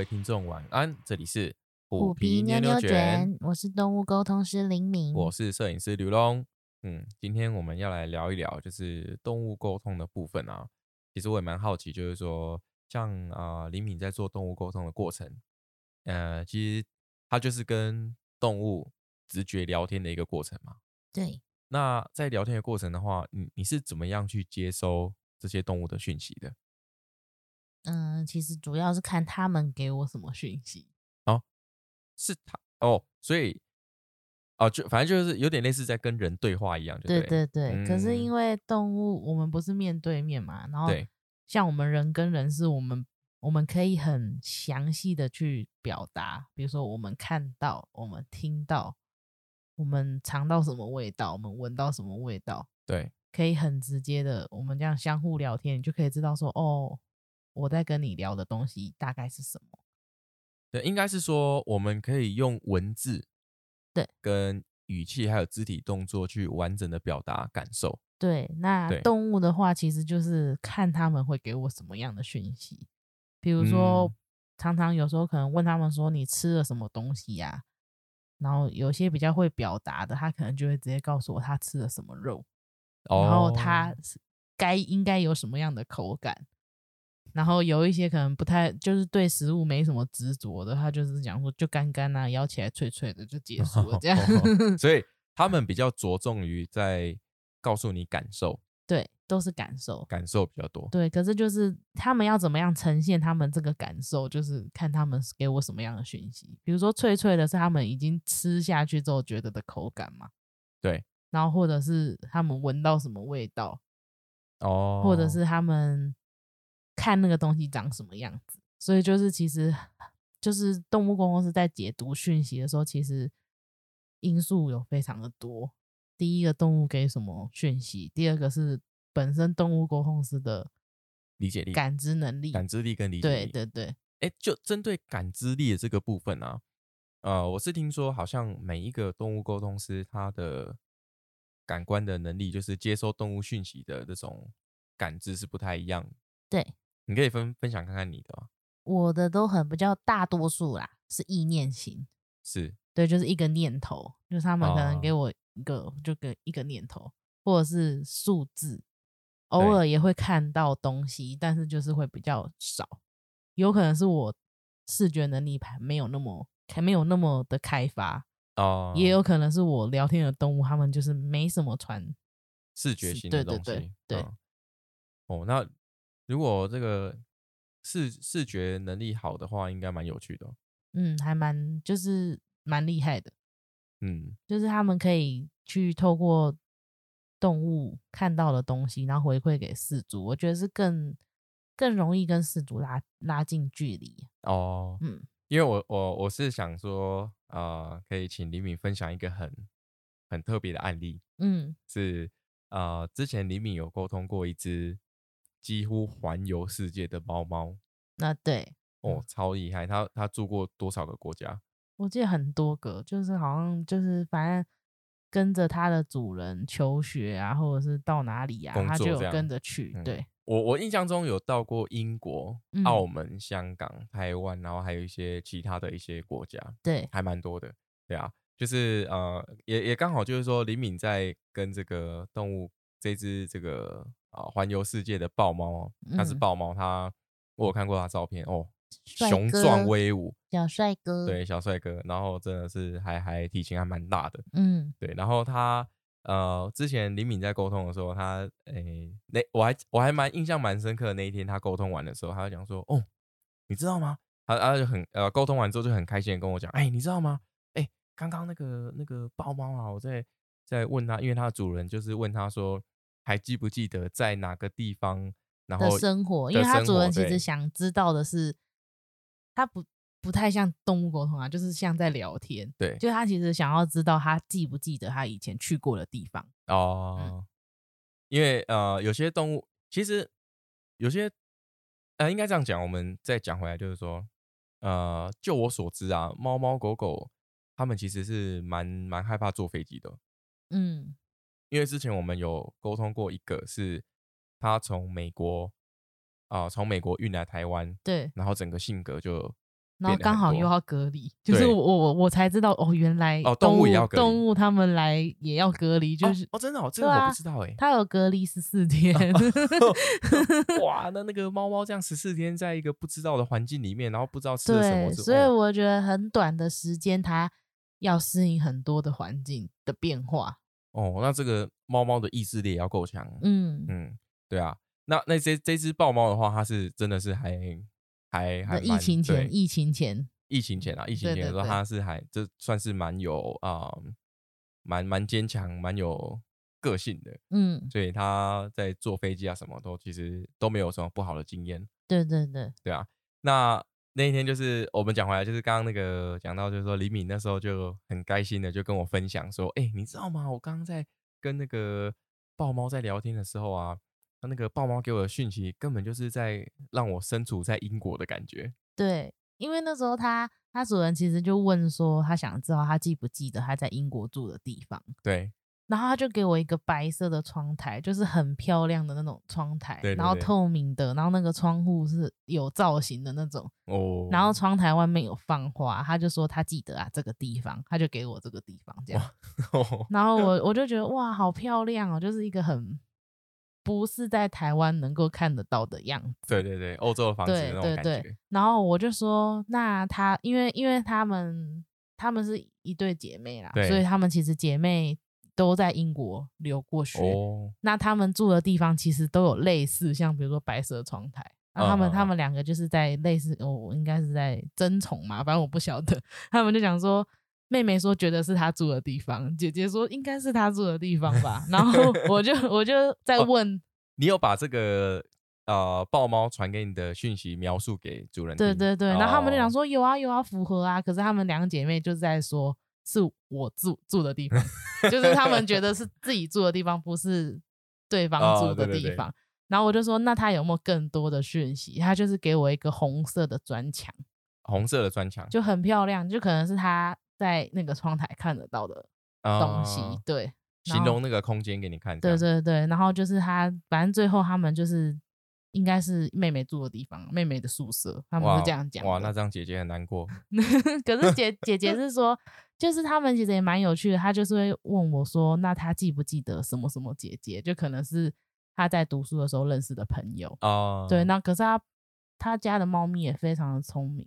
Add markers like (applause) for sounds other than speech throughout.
位听众晚安，这里是虎皮妞妞卷，我是动物沟通师林敏，我是摄影师刘龙。嗯，今天我们要来聊一聊，就是动物沟通的部分啊。其实我也蛮好奇，就是说，像啊林敏在做动物沟通的过程，呃，其实他就是跟动物直觉聊天的一个过程嘛。对。那在聊天的过程的话，你你是怎么样去接收这些动物的讯息的？嗯，其实主要是看他们给我什么讯息哦，是他哦，所以哦，就反正就是有点类似在跟人对话一样，对对对。可是因为动物，我们不是面对面嘛，然后，像我们人跟人是我们我们可以很详细的去表达，比如说我们看到，我们听到，我们尝到什么味道，我们闻到什么味道，对，可以很直接的，我们这样相互聊天，你就可以知道说哦。我在跟你聊的东西大概是什么？对，应该是说我们可以用文字，对，跟语气还有肢体动作去完整的表达感受。对，那动物的话，其实就是看他们会给我什么样的讯息。比如说，常常有时候可能问他们说你吃了什么东西呀？然后有些比较会表达的，他可能就会直接告诉我他吃了什么肉，然后他该应该有什么样的口感。然后有一些可能不太，就是对食物没什么执着的，他就是讲说就干干啊，咬起来脆脆的就结束了这样。(laughs) (laughs) 所以他们比较着重于在告诉你感受，对，都是感受，感受比较多。对，可是就是他们要怎么样呈现他们这个感受，就是看他们给我什么样的讯息。比如说脆脆的是他们已经吃下去之后觉得的口感嘛，对。然后或者是他们闻到什么味道，哦，或者是他们。看那个东西长什么样子，所以就是其实就是动物公司在解读讯息的时候，其实因素有非常的多。第一个动物给什么讯息，第二个是本身动物沟通师的理解力、感知能力、感知力跟理解力。对对对，哎，就针对感知力的这个部分啊，呃，我是听说好像每一个动物沟通师他的感官的能力，就是接收动物讯息的这种感知是不太一样。对。你可以分分享看看你的吗？我的都很比较大多数啦，是意念型，是。对，就是一个念头，就是他们可能给我一个，就给一个念头，或者是数字，偶尔也会看到东西，但是就是会比较少，有可能是我视觉能力还没有那么还没有那么的开发哦，也有可能是我聊天的动物，他们就是没什么传视觉型的东西，对对对，哦，那。如果这个视视觉能力好的话，应该蛮有趣的。嗯，还蛮就是蛮厉害的。嗯，就是他们可以去透过动物看到的东西，然后回馈给四主。我觉得是更更容易跟四主拉拉近距离。哦，嗯，因为我我我是想说，呃，可以请李敏分享一个很很特别的案例。嗯，是呃，之前李敏有沟通过一只。几乎环游世界的猫猫，那对哦，超厉害！他他住过多少个国家？我记得很多个，就是好像就是反正跟着它的主人求学啊，或者是到哪里啊，它就跟着去。对我我印象中有到过英国、澳门、香港、台湾，然后还有一些其他的一些国家，对，还蛮多的。对啊，就是呃，也也刚好就是说，李敏在跟这个动物这只这个。啊，环游世界的豹猫，它是豹猫，它我有看过它照片哦，雄壮威武，小帅哥，对，小帅哥，然后真的是还还体型还蛮大的，嗯，对，然后它呃，之前李敏在沟通的时候，他诶，那我还我还蛮印象蛮深刻的，那一天他沟通完的时候，他就讲说，哦，你知道吗？他他就很呃，沟通完之后就很开心的跟我讲，哎，你知道吗？哎，刚刚那个那个豹猫啊，我在在问他，因为他的主人就是问他说。还记不记得在哪个地方？然后生活，因为他主人其实想知道的是，他不不太像动物沟通啊，就是像在聊天。对，就他其实想要知道他记不记得他以前去过的地方哦。因为呃，有些动物其实有些呃，应该这样讲。我们再讲回来，就是说，呃，就我所知啊，猫猫狗狗它们其实是蛮蛮害怕坐飞机的。嗯。因为之前我们有沟通过一个，是他从美国啊，从美国运来台湾，对，然后整个性格就然后刚好又要隔离，(laughs) 就是我我我才知道哦，原来哦动物也要隔离，动物。他们来也要隔离，就是哦真的哦，这个我不知道哎，它有隔离十四天 (laughs) (laughs) 哇，那那个猫猫这样十四天在一个不知道的环境里面，然后不知道吃了什么，所以我觉得很短的时间，它要适应很多的环境的变化。哦，那这个猫猫的意志力也要够强，嗯。嗯，对啊，那那这这只豹猫的话，它是真的是还。还还疫情前，疫情前，疫情前啊，疫情前的时候，它。是还这算是蛮有啊，蛮蛮坚强，蛮有个性的，嗯，所以它在坐飞机啊，什么都其实都没有什么不好的经验。对对对，对啊。那那一天就是我们讲回来，就是刚刚那个讲到，就是说李敏那时候就很开心的就跟我分享说，哎，你知道吗？我刚刚在跟那个豹猫在聊天的时候啊。他那个豹猫给我的讯息，根本就是在让我身处在英国的感觉。对，因为那时候他他主人其实就问说，他想知道他记不记得他在英国住的地方。对，然后他就给我一个白色的窗台，就是很漂亮的那种窗台，然后透明的，然后那个窗户是有造型的那种。哦。然后窗台外面有放花，他就说他记得啊这个地方，他就给我这个地方这样。然后我 (laughs) 我就觉得哇，好漂亮哦，就是一个很。不是在台湾能够看得到的样子。对对对，欧洲的房子那种感觉。然后我就说，那他因为因为他们他们是一对姐妹啦，所以他们其实姐妹都在英国留过学。那他们住的地方其实都有类似，像比如说白色窗台。然后他们他们两个就是在类似，我应该是在争宠嘛，反正我不晓得。(laughs) 他们就讲说。妹妹说觉得是她住的地方，姐姐说应该是她住的地方吧。(laughs) 然后我就我就在问，你有把这个呃豹猫传给你的讯息描述给主人？对对对，然后他们就讲说有啊有啊符合啊，可是他们两个姐妹就是在说是我住住的地方，就是他们觉得是 (laughs) 自己住的地方，不是对方住的地方。然后我就说那他有没有更多的讯息？他就是给我一个红色的砖墙，红色的砖墙就很漂亮，就可能是他。在那个窗台看得到的东西，对，形容那个空间给你看。对对对，然后就是他，反正最后他们就是应该是妹妹住的地方，妹妹的宿舍，他们是这样讲。哇，那这样姐姐很难过。(laughs) 可是姐姐姐是说，就是他们其实也蛮有趣的，他就是会问我说，那他记不记得什么什么姐姐？就可能是他在读书的时候认识的朋友哦。对，那可是他他家的猫咪也非常的聪明。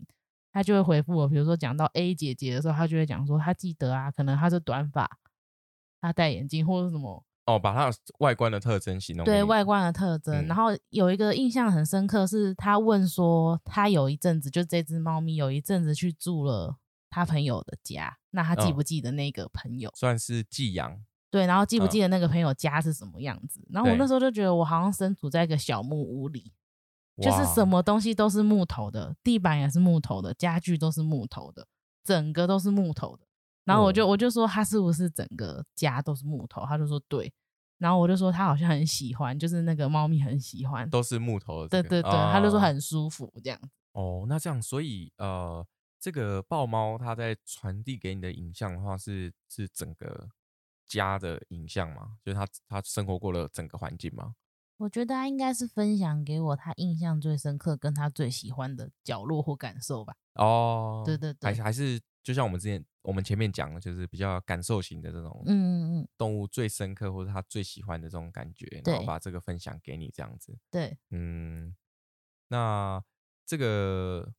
他就会回复我，比如说讲到 A 姐姐的时候，他就会讲说他记得啊，可能他是短发，他戴眼镜或者什么哦，把他外观的特征形容对外观的特征。然后有一个印象很深刻，是他问说他有一阵子就这只猫咪有一阵子去住了他朋友的家，那他记不记得那个朋友？算是寄养对，然后记不记得那个朋友家是什么样子？然后我那时候就觉得我好像身处在一个小木屋里。就是什么东西都是木头的，地板也是木头的，家具都是木头的，整个都是木头的。然后我就我就说他是不是整个家都是木头？他就说对。然后我就说他好像很喜欢，就是那个猫咪很喜欢，都是木头的。对对对，他就说很舒服这样子。哦，那这样，所以呃，这个豹猫它在传递给你的影像的话，是是整个家的影像吗？就是它它生活过的整个环境吗？我觉得它应该是分享给我他印象最深刻跟他最喜欢的角落或感受吧。哦，对对对，还还是就像我们之前我们前面讲的，就是比较感受型的这种，嗯嗯嗯，动物最深刻或者他最喜欢的这种感觉，然后把这个分享给你这样子。对，嗯，那这个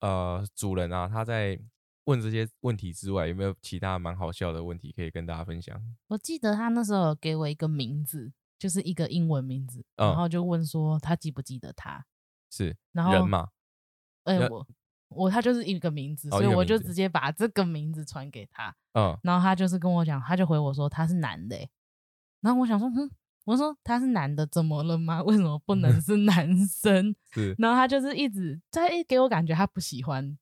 呃主人啊，他在问这些问题之外，有没有其他蛮好笑的问题可以跟大家分享？我记得他那时候给我一个名字。就是一个英文名字，然后就问说他记不记得他是然后人吗？哎，我我他就是一个名字，所以我就直接把这个名字传给他。嗯，然后他就是跟我讲，他就回我说他是男的。然后我想说，嗯，我说他是男的，怎么了吗？为什么不能 (laughs) 是男生？是，然后他就是一直在给我感觉他不喜欢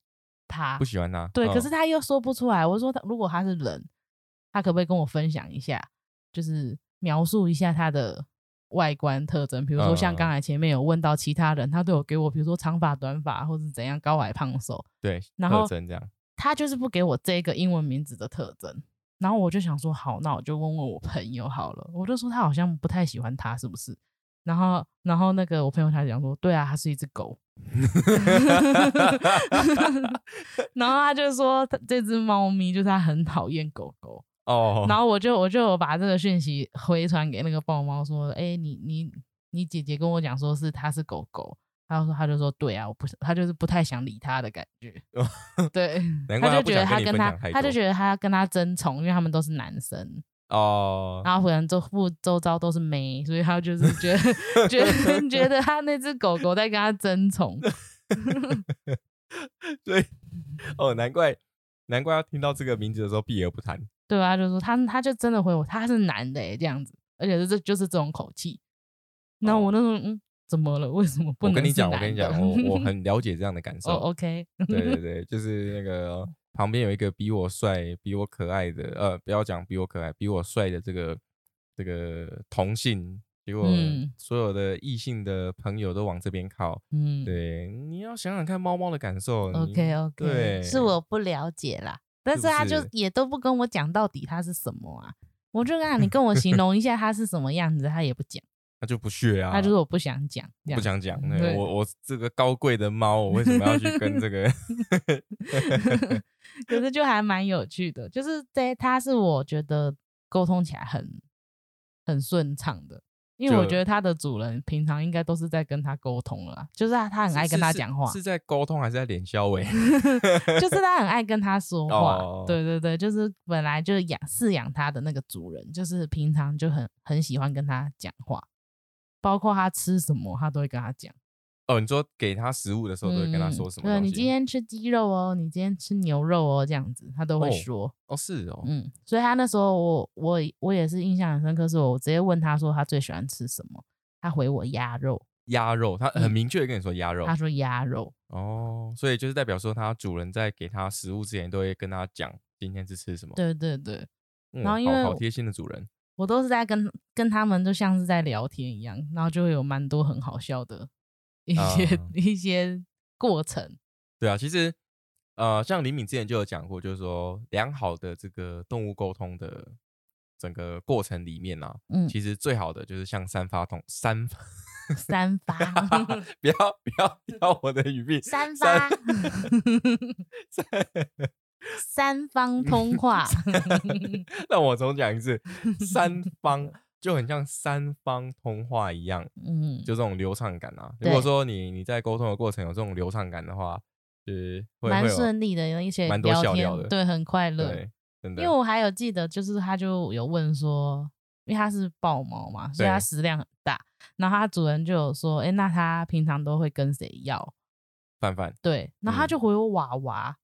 他，不喜欢他。对，可是他又说不出来。我说他如果他是人，他可不可以跟我分享一下？就是。描述一下他的外观特征，比如说像刚才前面有问到其他人，他都有给我，比如说长发、短发，或者怎样，高矮、胖瘦，对，然后这样，他就是不给我这个英文名字的特征，然后我就想说，好，那我就问问我朋友好了，我就说他好像不太喜欢他，是不是？然后，然后那个我朋友他讲说，对啊，他是一只狗，(laughs) 然后他就说这只猫咪就是他很讨厌狗狗。哦，然后我就我就把这个讯息回传给那个豹猫说，哎，你你你姐姐跟我讲说是它是狗狗，他说他就说对啊，我不他就是不太想理他的感觉，对，(laughs) 他就觉得他跟他他就得觉得他跟他争宠，因为他们都是男生哦，然后可能周附周遭都是妹，所以他就是 (laughs) 觉得觉得觉得他那只狗狗在跟他争宠，(laughs) 对，哦，难怪难怪要听到这个名字的时候避而不谈。对啊，就说他，他就真的回我，他是男的哎，这样子，而且是这就是这种口气。那我那种嗯，怎么了？为什么不能？我跟你讲，我跟你讲，我我很了解这样的感受。哦 OK，对对对，就是那个旁边有一个比我帅、比我可爱的，呃，不要讲比我可爱、比我帅的这个这个同性，结果所有的异性的朋友都往这边靠。嗯，对，你要想想看猫猫的感受。OK OK，对，是我不了解啦。但是他就也都不跟我讲到底他是什么啊，我就跟他 (laughs) 你跟我形容一下他是什么样子，他也不讲，他就不屑啊，他就是我不想讲，不想讲，我我这个高贵的猫，我为什么要去跟这个？(laughs) 可是就还蛮有趣的，就是在他是我觉得沟通起来很很顺畅的。因为我觉得它的主人平常应该都是在跟他沟通了，就是他他很爱跟他讲话，是在沟通还是在脸消 (laughs) 委？(laughs) 就是他很爱跟他说话，对对对，就是本来就是养饲养他的那个主人，就是平常就很很喜欢跟他讲话，包括他吃什么，他都会跟他讲。哦，你说给他食物的时候都会跟他说什么？对，你今天吃鸡肉哦，你今天吃牛肉哦，这样子他都会说。哦，是哦，嗯，所以他那时候我我我也是印象很深刻，是我直接问他说他最喜欢吃什么，他回我鸭肉。鸭肉，他很明确的跟你说鸭肉。他说鸭肉。哦，所以就是代表说他主人在给他食物之前都会跟他讲今天是吃什么。对对对。然后因为好贴心的主人，我都是在跟跟他们就像是在聊天一样，然后就会有蛮多很好笑的。一些一些过程，对啊，其实呃，像李敏之前就有讲过，就是说良好的这个动物沟通的整个过程里面呢，嗯，其实最好的就是像三发通三三发，(laughs) 不要不要要我的语病，三发 (laughs) 三三方通话，(laughs) 那我重讲一次，三 (laughs) 方。就很像三方通话一样，嗯，就这种流畅感啊。如果说你你在沟通的过程有这种流畅感的话，是蛮顺利的，有一些蛮多笑料的，对，很快乐。对，真的。因为我还有记得，就是他就有问说，因为他是豹猫嘛，所以它食量很大。然后它主人就有说，哎，那它平常都会跟谁要饭饭？对，然后他就回我娃娃，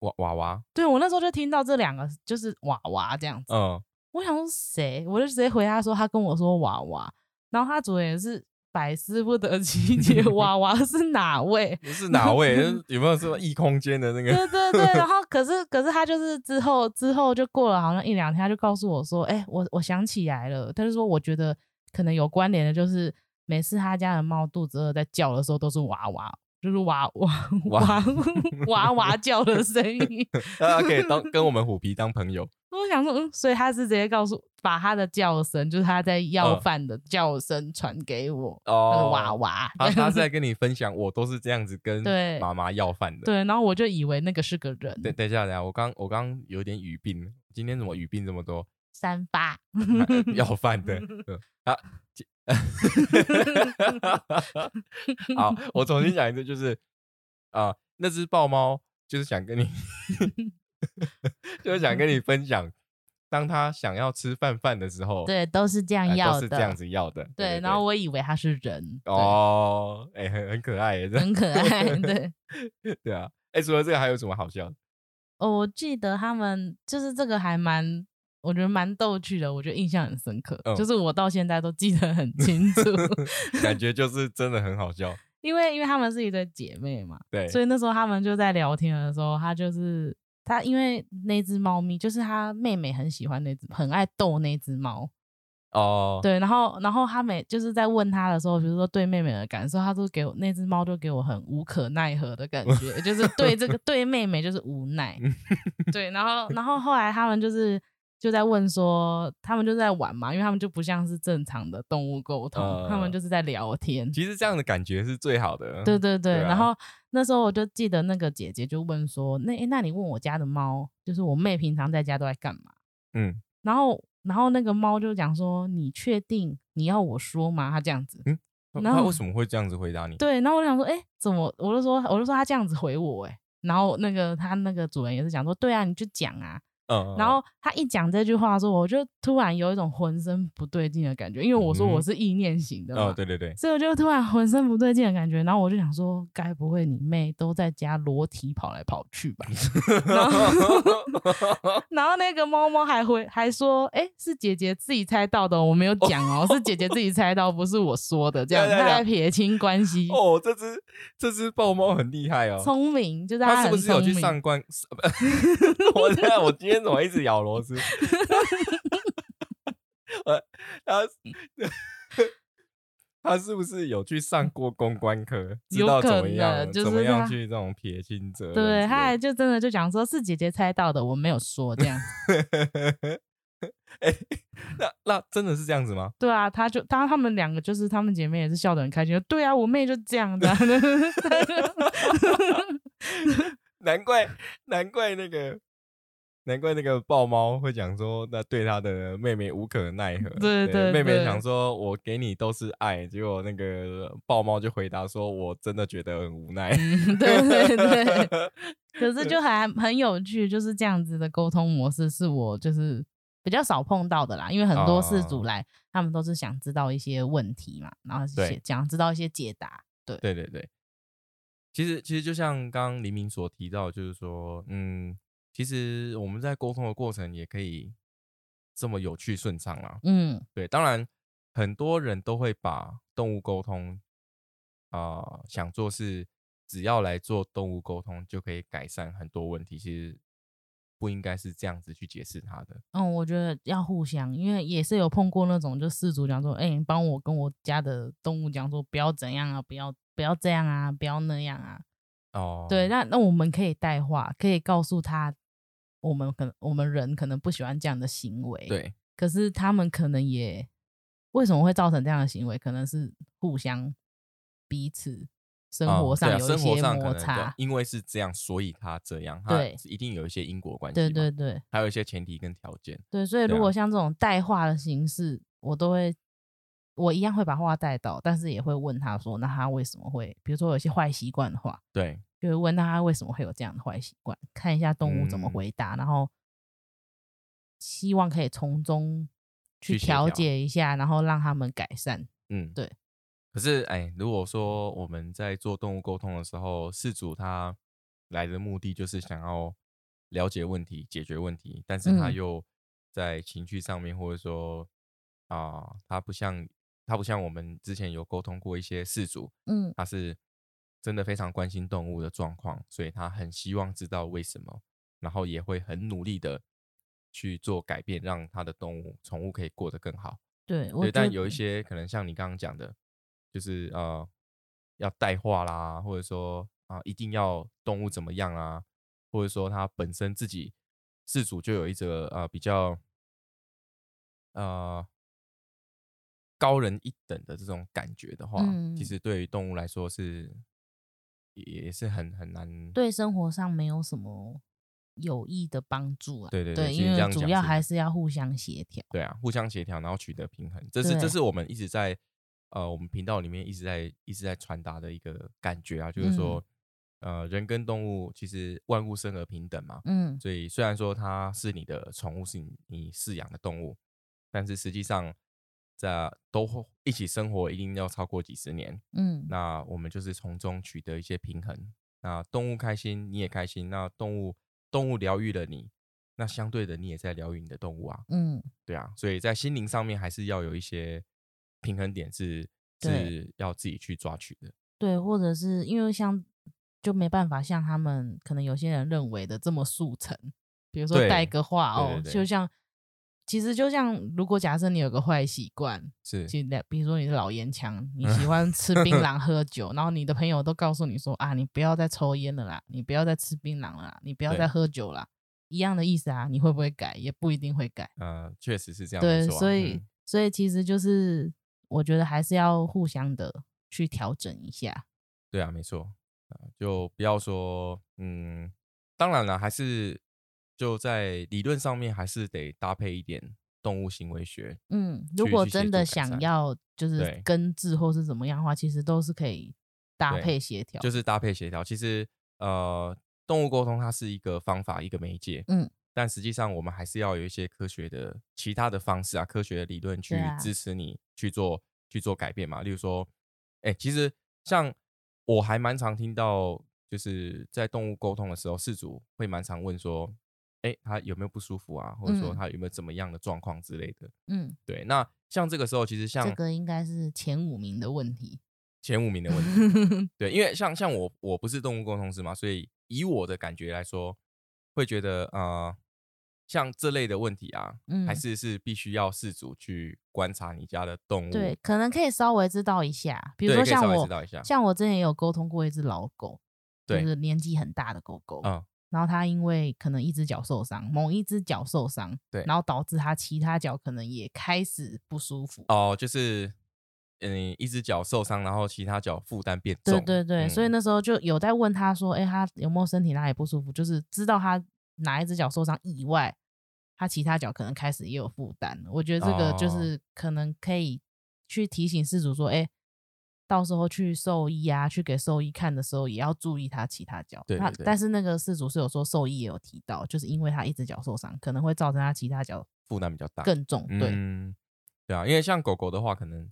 娃娃娃。对我那时候就听到这两个，就是娃娃这样子。嗯。我想说谁，我就直接回他说，他跟我说娃娃，然后他主人也是百思不得其解，娃娃是哪位？是 (laughs) 哪位？(laughs) 有没有说异空间的那个？对对对，然 (laughs) 后可是可是他就是之后之后就过了好像一两天，他就告诉我说，哎，我我想起来了，他就说我觉得可能有关联的，就是每次他家的猫肚子饿在叫的时候都是娃娃。就是哇哇哇哇哇叫的声音，大 (laughs) 家可以当跟我们虎皮当朋友。(laughs) 我想说，嗯，所以他是直接告诉把他的叫声，就是他在要饭的叫声传给我。哦，娃娃，他他在跟你分享，我都是这样子跟妈妈要饭的。对，然后我就以为那个是个人。等等一下，等一下，我刚我刚有点语病，今天怎么语病这么多？三八 (laughs) 要饭的 (laughs) 啊。好，(laughs) 我重新讲一次，就是啊，那只豹猫就是想跟你，就是想跟你分享，当他想要吃饭饭的时候，对，都是这样要的，都是这样子要的。对，然后我以为他是人哦，哎，很很可爱，很可爱，对，对啊，哎，除了这个还有什么好笑？哦，我记得他们就是这个还蛮。我觉得蛮逗趣的，我觉得印象很深刻，就是我到现在都记得很清楚，(laughs) 感觉就是真的很好笑。(laughs) 因为因为他们是一对姐妹嘛，对，所以那时候他们就在聊天的时候，他就是他，因为那只猫咪就是他妹妹很喜欢那只，很爱逗那只猫。哦，对，然后然后他每就是在问他的时候，比如说对妹妹的感受，他都给我那只猫就给我很无可奈何的感觉，就是对这个 (laughs) 对妹妹就是无奈。对，然后然后后来他们就是。就在问说，他们就在玩嘛，因为他们就不像是正常的动物沟通，他们就是在聊天。其实这样的感觉是最好的。对对对。然后那时候我就记得那个姐姐就问说：“那那你问我家的猫，就是我妹平常在家都在干嘛？”嗯。然后然后那个猫就讲说：“你确定你要我说吗？”他这样子。嗯。那他为什么会这样子回答你？对。然后我想说：“哎，怎么？”我就说：“我就说他这样子回我。”哎。然后那个他那个主人也是讲说：“对啊，你就讲啊。”然后他一讲这句话的时候，我就突然有一种浑身不对劲的感觉，因为我说我是意念型的嘛，对对对，所以我就突然浑身不对劲的感觉。然后我就想说，该不会你妹都在家裸体跑来跑去吧？(laughs) (laughs) 然后那个猫猫还会还说，哎，是姐姐自己猜到的，我没有讲哦，(laughs) 是姐姐自己猜到，不是我说的，这样在撇清关系。哦，这只这只豹猫很厉害哦，聪明，就是它是不是有去上官？我在我今天。怎么一直咬螺丝？呃，他 (laughs) 他是不是有去上过公关课？知道怎么样？怎么样去这种撇清责任？对，他还就真的就讲说是姐姐猜到的，我没有说这样。(laughs) 哎，那那真的是这样子吗？对啊，他就当他们两个就是他们姐妹也是笑得很开心。对啊，我妹就这样的。(laughs) 难怪难怪那个。难怪那个豹猫会讲说，那对他的妹妹无可奈何。对对，妹妹想说，我给你都是爱，结果那个豹猫就回答说，我真的觉得很无奈。对对对，(laughs) 可是就还很有趣，就是这样子的沟通模式，是我就是比较少碰到的啦。因为很多事主来，他们都是想知道一些问题嘛，然后想知道一些解答。对对对对，其实其实就像刚刚黎明所提到，就是说，嗯。其实我们在沟通的过程也可以这么有趣顺畅啊。嗯，对，当然很多人都会把动物沟通啊想做是只要来做动物沟通就可以改善很多问题，其实不应该是这样子去解释它的。嗯，我觉得要互相，因为也是有碰过那种就事主讲说，哎，帮我跟我家的动物讲说不要怎样啊，不要不要这样啊，不要那样啊。哦，对，那那我们可以代话，可以告诉他。我们可能我们人可能不喜欢这样的行为，对。可是他们可能也为什么会造成这样的行为？可能是互相彼此生活上有一些摩擦，因为是这样，所以他这样，对，一定有一些因果关系。对对对，还有一些前提跟条件。对，所以如果像这种带话的形式，我都会我一样会把话带到，但是也会问他说，那他为什么会，比如说有些坏习惯的话，对。就问他为什么会有这样的坏习惯，看一下动物怎么回答，然后希望可以从中去调解一下，然后让他们改善。嗯，对。可是，哎，如果说我们在做动物沟通的时候，事主他来的目的就是想要了解问题、解决问题，但是他又在情绪上面，或者说啊，他不像他不像我们之前有沟通过一些事主，嗯，他是。真的非常关心动物的状况，所以他很希望知道为什么，然后也会很努力的去做改变，让他的动物宠物可以过得更好。对，对，但有一些可能像你刚刚讲的，就是呃要带话啦，或者说啊一定要动物怎么样啊，或者说他本身自己饲主就有一则呃比较呃。高人一等的这种感觉的话，其实对于动物来说是。也是很很难，对生活上没有什么有益的帮助啊。对对对，因为主要还是要互相协调。对啊，互相协调，然后取得平衡，这是这是我们一直在呃我们频道里面一直在一直在传达的一个感觉啊，就是说呃人跟动物其实万物生而平等嘛。嗯，所以虽然说它是你的宠物，是你你饲养的动物，但是实际上。在都一起生活，一定要超过几十年。嗯，那我们就是从中取得一些平衡。那动物开心，你也开心。那动物动物疗愈了你，那相对的你也在疗愈你的动物啊。嗯，对啊。所以在心灵上面还是要有一些平衡点，是是要自己去抓取的。对，或者是因为像就没办法像他们可能有些人认为的这么速成，比如说带个话哦，就像。其实就像，如果假设你有个坏习惯，是，其实比如说你是老烟枪，你喜欢吃槟榔、喝 (laughs) 酒，然后你的朋友都告诉你说啊，你不要再抽烟了啦，你不要再吃槟榔了，你不要再喝酒了，一样的意思啊，你会不会改？也不一定会改。呃，确实是这样。对，所以、嗯所以其实就是我觉得还是要互相的去调整一下。对啊，没错，啊就不要说，嗯，当然了，还是就在理论上面还是得搭配一点动物行为学。嗯，如果真的想要就是根治或是怎么样的话，其实都是可以搭配协调。就是搭配协调。其实，呃，动物沟通它是一个方法，一个媒介，嗯，但实际上我们还是要有一些科学的其他的方式啊，科学的理论去支持你去做、去做改变嘛。例如说，哎、其实像我还蛮常听到，就是在动物沟通的时候，饲主会蛮常问说，哎、他有没有不舒服啊，或者说嗯他有没有怎么样的状况之类的。嗯，对，那像这个时候，其实像这个应该是前五名的问题。前五名的问题。对，因为像像我我不是动物沟通师嘛，所以以我的感觉来说，会觉得呃，像这类的问题啊，嗯还是是必须要饲主去观察你家的动物，对，可能可以稍微知道一下，比如说像我知道一下，像我之前也有沟通过一只老狗，就对是年纪很大的狗狗，嗯，然后他因为可能一只脚受伤，某一只脚受伤，对然后导致他其他脚可能也开始不舒服。哦，就是嗯，一只脚受伤，然后其他脚负担变重，对对对，所以嗯那时候就有在问他说，哎、他有没有身体哪里不舒服？就是知道他哪一只脚受伤以外，他其他脚可能开始也有负担。我觉得这个就哦是可能可以去提醒事主说，哎、到时候去兽医啊，去给兽医看的时候，也要注意他其他脚。那对对对但是那个事主是有说，兽医也有提到，就是因为他一只脚受伤，可能会造成他其他脚负担比较大，更重。对，嗯，对啊，因为像狗狗的话，可能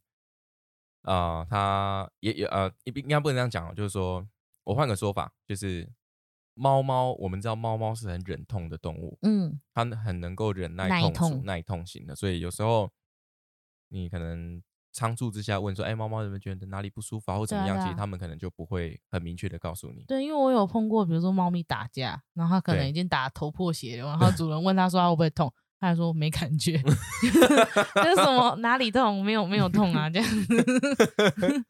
啊、呃它也也呃，应应该不能这样讲哦，就是说我换个说法，就是猫猫，我们知道猫猫是很忍痛的动物，嗯，它很能够忍耐痛耐痛型的，所以有时候你可能仓促之下问说，哎，猫猫有没有觉得哪里不舒服啊，或怎么样？啊啊其实他们可能就不会很明确的告诉你。对，因为我有碰过，比如说猫咪打架，然后它可能已经打头破血流，然后 (laughs) 主人问它说它会不会痛，它还说没感觉，(laughs) 就是什么哪里痛没有没有痛啊这样子。(laughs)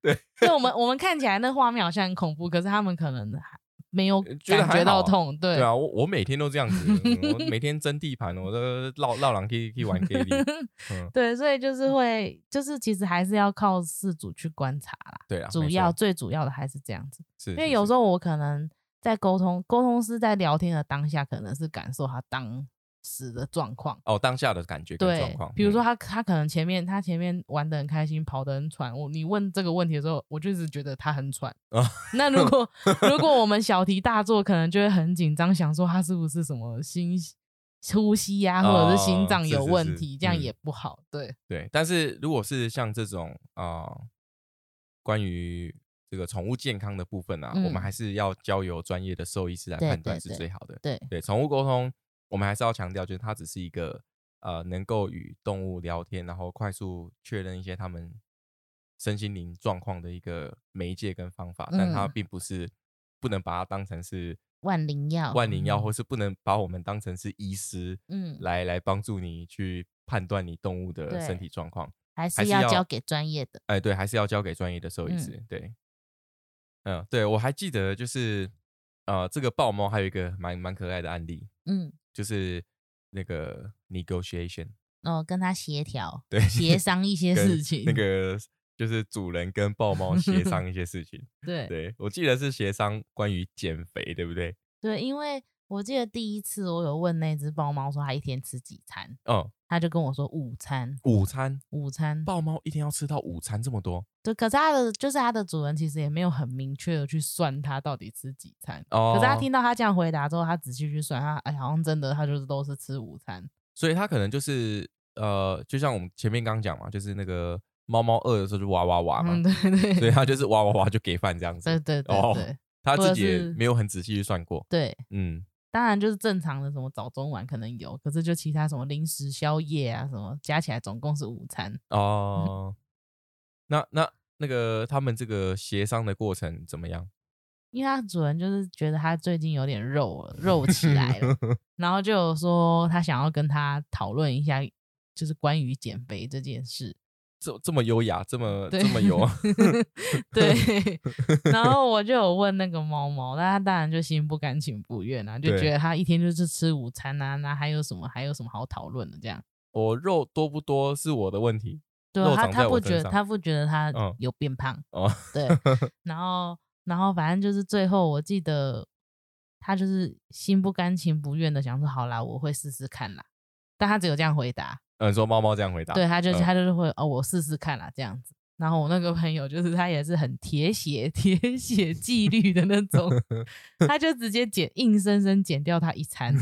对，就我们我们看起来那画面好像很恐怖，可是他们可能还没有感觉到痛，对。对啊，我我每天都这样子，嗯我每天争地盘，我都绕绕狼去去玩 gay (laughs) 嗯，对，所以就是会，就是其实还是要靠事主去观察啦。对啊，主要。最主要的还是这样子，是，因为是是。有时候我可能在沟通，沟通师在聊天的当下，可能是感受他当时的状况。哦当下的感觉跟状况，，嗯比如说他他可能前面他前面玩的很开心，跑得很喘。我你问这个问题的时候，我就是觉得他很喘。(laughs) 哦那如果 (laughs) 如果我们小题大做，可能就会很紧张，想说他是不是什么心呼吸呀、或者是心哦脏有是是是问题，这样嗯也不好。对，对，但是如果是像这种啊、关于这个宠物健康的部分啊，我们嗯还是要交由专业的兽医师来判断是最好的。对，对，宠物沟通，我们还是要强调，就是它只是一个呃，能够与动物聊天，然后快速确认一些它们身心灵状况的一个媒介跟方法，但它嗯并不是不能把它当成是万灵药，万灵药，嗯或是不能把我们当成是医师，嗯来来帮助你去判断你动物的身对体状况。还还是要交给专业的。哎，对，还是要交给专业的兽医嗯师。对，嗯，对我还记得就是呃，这个豹猫还有一个蛮蛮可爱的案例，嗯，就是那个 negotiation，哦，跟他协调，对，协商一些事情。那个就是主人跟豹猫协商一些事情。(laughs) 对对我记得是协商关于减肥，对不对？对，因为我记得第一次我有问那只豹猫说它一天吃几餐，嗯，它就跟我说午餐，午餐，午餐。豹猫一天要吃到午餐这么多对，可是它的就是它的主人其实也没有很明确的去算它到底吃几餐。哦。可是他听到他这样回答之后，他仔细去算，他哎好像真的他就是都是吃午餐。所以它可能就是呃，就像我们前面刚讲嘛，就是那个猫猫饿的时候就哇哇哇嘛，嗯，对对所以它就是哇哇哇就给饭这样子。对对对哦对他或者自己也是没有很仔细去算过。对，嗯，当然就是正常的什么早中晚可能有，可是就其他什么零食、宵夜啊什么加起来总共是午餐。哦，那那那个他们这个协商的过程怎么样？因为他主人就是觉得他最近有点肉了，肉起来了，(laughs) 然后就有说他想要跟他讨论一下，就是关于减肥这件事。这这么优雅，这么这么油 (laughs) (laughs) 对，然后我就有问那个猫猫，那它当然就心不甘情不愿啊，就觉得它一天就是吃午餐啊，那还有什么还有什么好讨论的这样？我肉多不多是我的问题对啊，它它不觉得它不觉得它嗯有变胖，哦。对，(laughs) 然后然后反正就是最后我记得他就是心不甘情不愿的想说，好啦，我会试试看啦，但他只有这样回答，嗯，说猫猫这样回答，对，他就是嗯他就是会哦，我试试看啦这样子。然后我那个朋友就是他也是很铁血铁血纪律的那种，(laughs) 他就直接减硬生生减掉他一餐。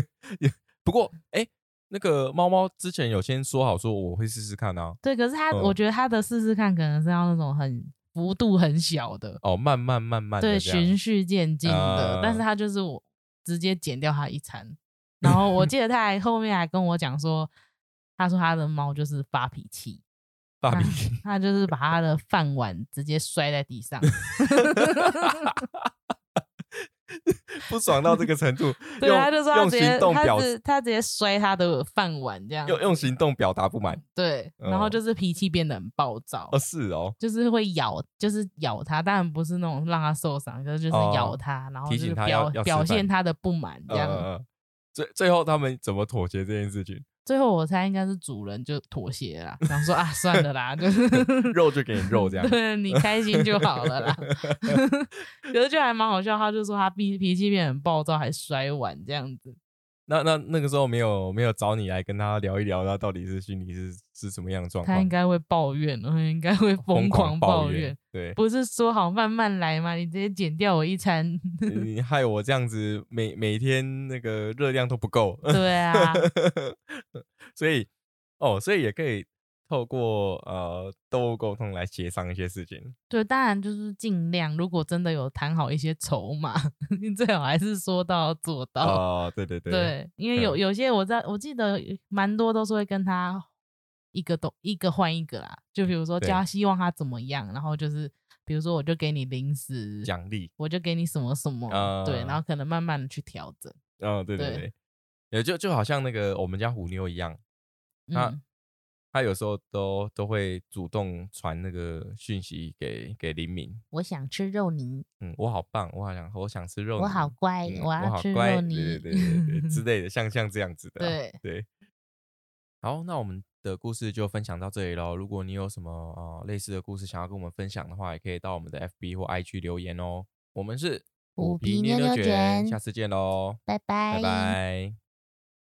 (laughs) 不过，哎、那个猫猫之前有先说好说我会试试看啊。对，可是他、嗯我觉得他的试试看可能是要那种很幅度很小的，哦，慢慢慢慢的对，这样循序渐进的。但是啊他就是我直接减掉他一餐，(laughs) 然后我记得他还后面还跟我讲说，他说他的猫就是发脾气，发脾气，他就是把他的饭碗直接摔在地上。(laughs) 不爽到这个程度，(laughs) 对，他就说他用直接他行动表直他直接摔他的饭碗这样，用用行动表达不满。对，然后哦就是脾气变得很暴躁哦，，是哦，就是会咬，就是咬他，当然不是那种让他受伤，就是就是哦咬他，然后就是提醒他表表现他的不满这样。最最后他们怎么妥协这件事情？最后我猜应该是主人就妥协了啦，想说啊，算了啦，就是 (laughs) 肉就给你肉这样。对你开心就好了啦。(laughs) (laughs) 可是就还蛮好笑，他就说他脾脾气变得很暴躁，还摔碗这样子。那那那个时候没有没有找你来跟他聊一聊，他到底是心里是是什么样的状况？他应该会抱怨，他应该会疯狂抱抱怨。。对，不是说好慢慢来吗？你直接减掉我一餐。你害我这样子每每天那个热量都不够。对啊，(laughs) 所以哦，所以也可以透过呃动物沟通来协商一些事情。对，当然就是尽量，如果真的有谈好一些筹码，(laughs) 你最好还是说到做到。哦，对对对，对，因为有嗯有些我在我记得蛮多都是会跟他一个都一个换一个啦，就比如说对叫他希望他怎么样，然后就是比如说我就给你零食，奖励。我就给你什么什么，对，然呃后可能慢慢的去调整。哦，对对对对，也就就好像那个我们家虎妞一样，那嗯，她有时候都都会主动传那个讯息给给林敏。我想吃肉泥，嗯，我好棒，我好想我想吃肉泥，我好乖，嗯我要吃肉泥。对对对对对之 (laughs) 类的，像像这样子的啊、对对。好，那我们的故事就分享到这里喽。如果你有什么呃类似的故事想要跟我们分享的话，也可以到我们的 FB 或 IG 留言哦。我们是虎皮妞妞卷下次见喽，拜拜拜拜